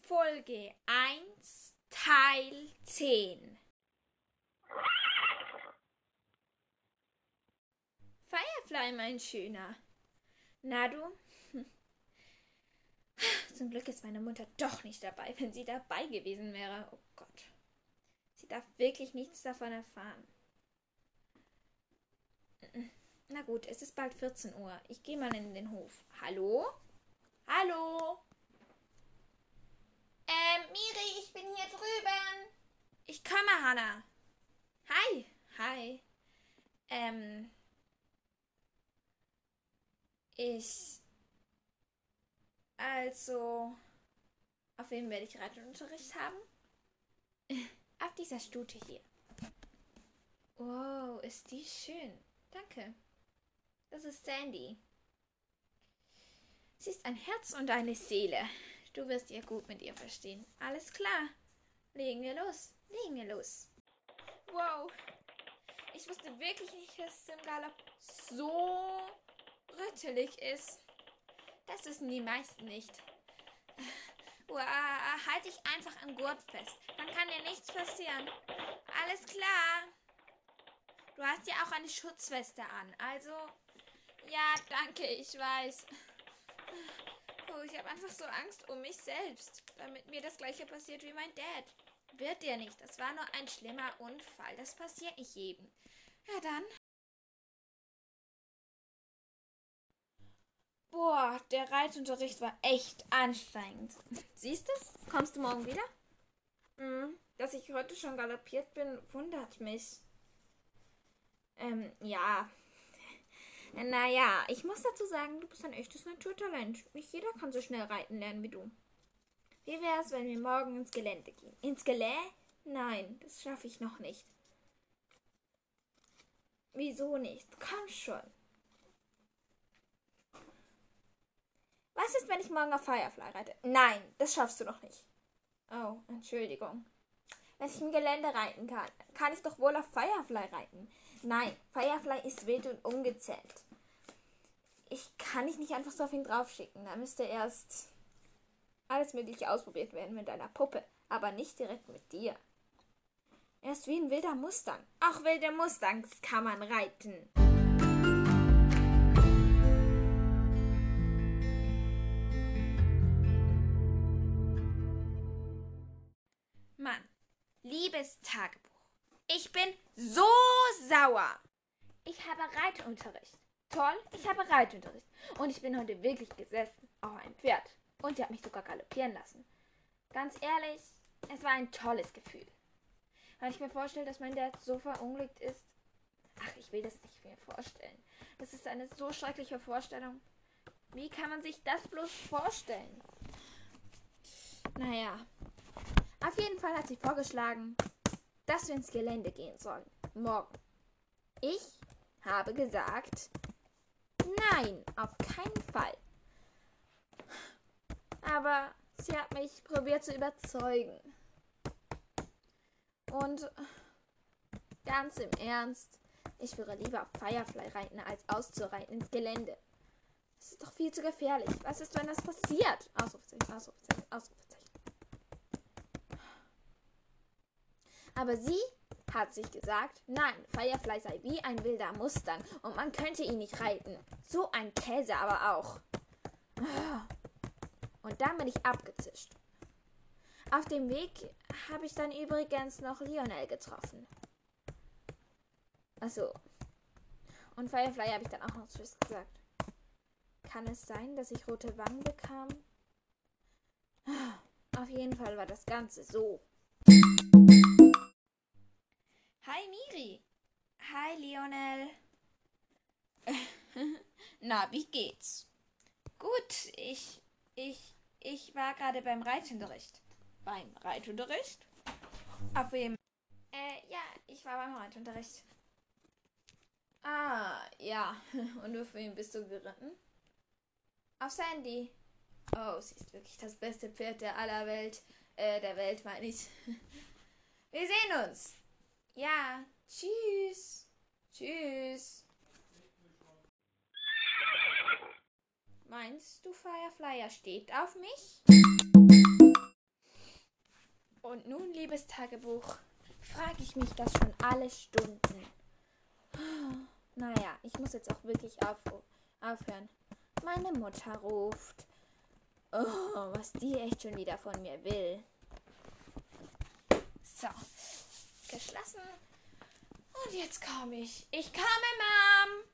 Folge 1, Teil 10. Firefly, mein Schöner. Na du? Hm. Zum Glück ist meine Mutter doch nicht dabei, wenn sie dabei gewesen wäre. Oh Gott. Sie darf wirklich nichts davon erfahren. Na gut, es ist bald 14 Uhr. Ich gehe mal in den Hof. Hallo? Hallo? Ähm, Miri, ich bin hier drüben. Ich komme, Hannah. Hi. Hi. Ähm. Ich. Also. Auf wem werde ich Reitunterricht haben? Auf dieser Stute hier. Wow, ist die schön. Danke. Das ist Sandy. Sie ist ein Herz und eine Seele. Du wirst ihr gut mit ihr verstehen. Alles klar. Legen wir los. Legen wir los. Wow. Ich wusste wirklich nicht, dass es im Galopp so rüttelig ist. Das wissen die meisten nicht. Uh, halt dich einfach am Gurt fest. Dann kann dir nichts passieren. Alles klar. Du hast ja auch eine Schutzweste an. Also, ja, danke, ich weiß. Oh, ich habe einfach so Angst um mich selbst, damit mir das gleiche passiert wie mein Dad. Wird dir nicht. Das war nur ein schlimmer Unfall. Das passiert nicht jedem. Ja, dann. Boah, der Reitunterricht war echt anstrengend. Siehst du? Kommst du morgen wieder? Mhm. Dass ich heute schon galoppiert bin, wundert mich. Ähm, ja. Naja, ich muss dazu sagen, du bist ein echtes Naturtalent. Nicht jeder kann so schnell reiten lernen wie du. Wie wär's, wenn wir morgen ins Gelände gehen? Ins Gelä? Nein, das schaffe ich noch nicht. Wieso nicht? Komm schon. Was ist, wenn ich morgen auf Firefly reite? Nein, das schaffst du noch nicht. Oh, Entschuldigung. Wenn ich im Gelände reiten kann, kann ich doch wohl auf Firefly reiten. Nein, Firefly ist wild und ungezähmt. Ich kann dich nicht einfach so auf ihn draufschicken. Da müsste erst alles Mögliche ausprobiert werden mit deiner Puppe, aber nicht direkt mit dir. Er ist wie ein wilder Mustang. Auch wilde Mustangs kann man reiten. Mann, liebes Tagebuch. Ich bin so sauer. Ich habe Reitunterricht. Toll, ich habe Reitunterricht. Und ich bin heute wirklich gesessen auf einem Pferd. Und sie hat mich sogar galoppieren lassen. Ganz ehrlich, es war ein tolles Gefühl. Wenn ich mir vorstelle, dass mein Dad so verunglückt ist. Ach, ich will das nicht mehr vorstellen. Das ist eine so schreckliche Vorstellung. Wie kann man sich das bloß vorstellen? Naja. Auf jeden Fall hat sie vorgeschlagen, dass wir ins Gelände gehen sollen. Morgen. Ich habe gesagt, nein, auf keinen Fall. Aber sie hat mich probiert zu überzeugen. Und ganz im Ernst, ich würde lieber auf Firefly reiten, als auszureiten ins Gelände. Das ist doch viel zu gefährlich. Was ist, wenn das passiert? Ausrufezeichen, Ausrufezeichen, Ausrufezeichen. Aber sie hat sich gesagt, nein, Firefly sei wie ein wilder Mustang und man könnte ihn nicht reiten. So ein Käse aber auch. Und dann bin ich abgezischt. Auf dem Weg habe ich dann übrigens noch Lionel getroffen. Achso. Und Firefly habe ich dann auch noch Tschüss gesagt. Kann es sein, dass ich rote Wangen bekam? Auf jeden Fall war das Ganze so. Hi Miri. Hi Lionel. Na, wie geht's? Gut, ich, ich, ich war gerade beim Reitunterricht. Beim Reitunterricht? Auf wem? Äh, ja, ich war beim Reitunterricht. Ah, ja. Und auf wem bist du geritten? Auf Sandy. Oh, sie ist wirklich das beste Pferd der aller Welt. Äh, der Welt meine ich. Wir sehen uns. Ja, tschüss. Tschüss. Fireflyer steht auf mich. Und nun, liebes Tagebuch, frage ich mich das schon alle Stunden. Naja, ich muss jetzt auch wirklich auf aufhören. Meine Mutter ruft. Oh, was die echt schon wieder von mir will. So, geschlossen. Und jetzt komme ich. Ich komme, Mom.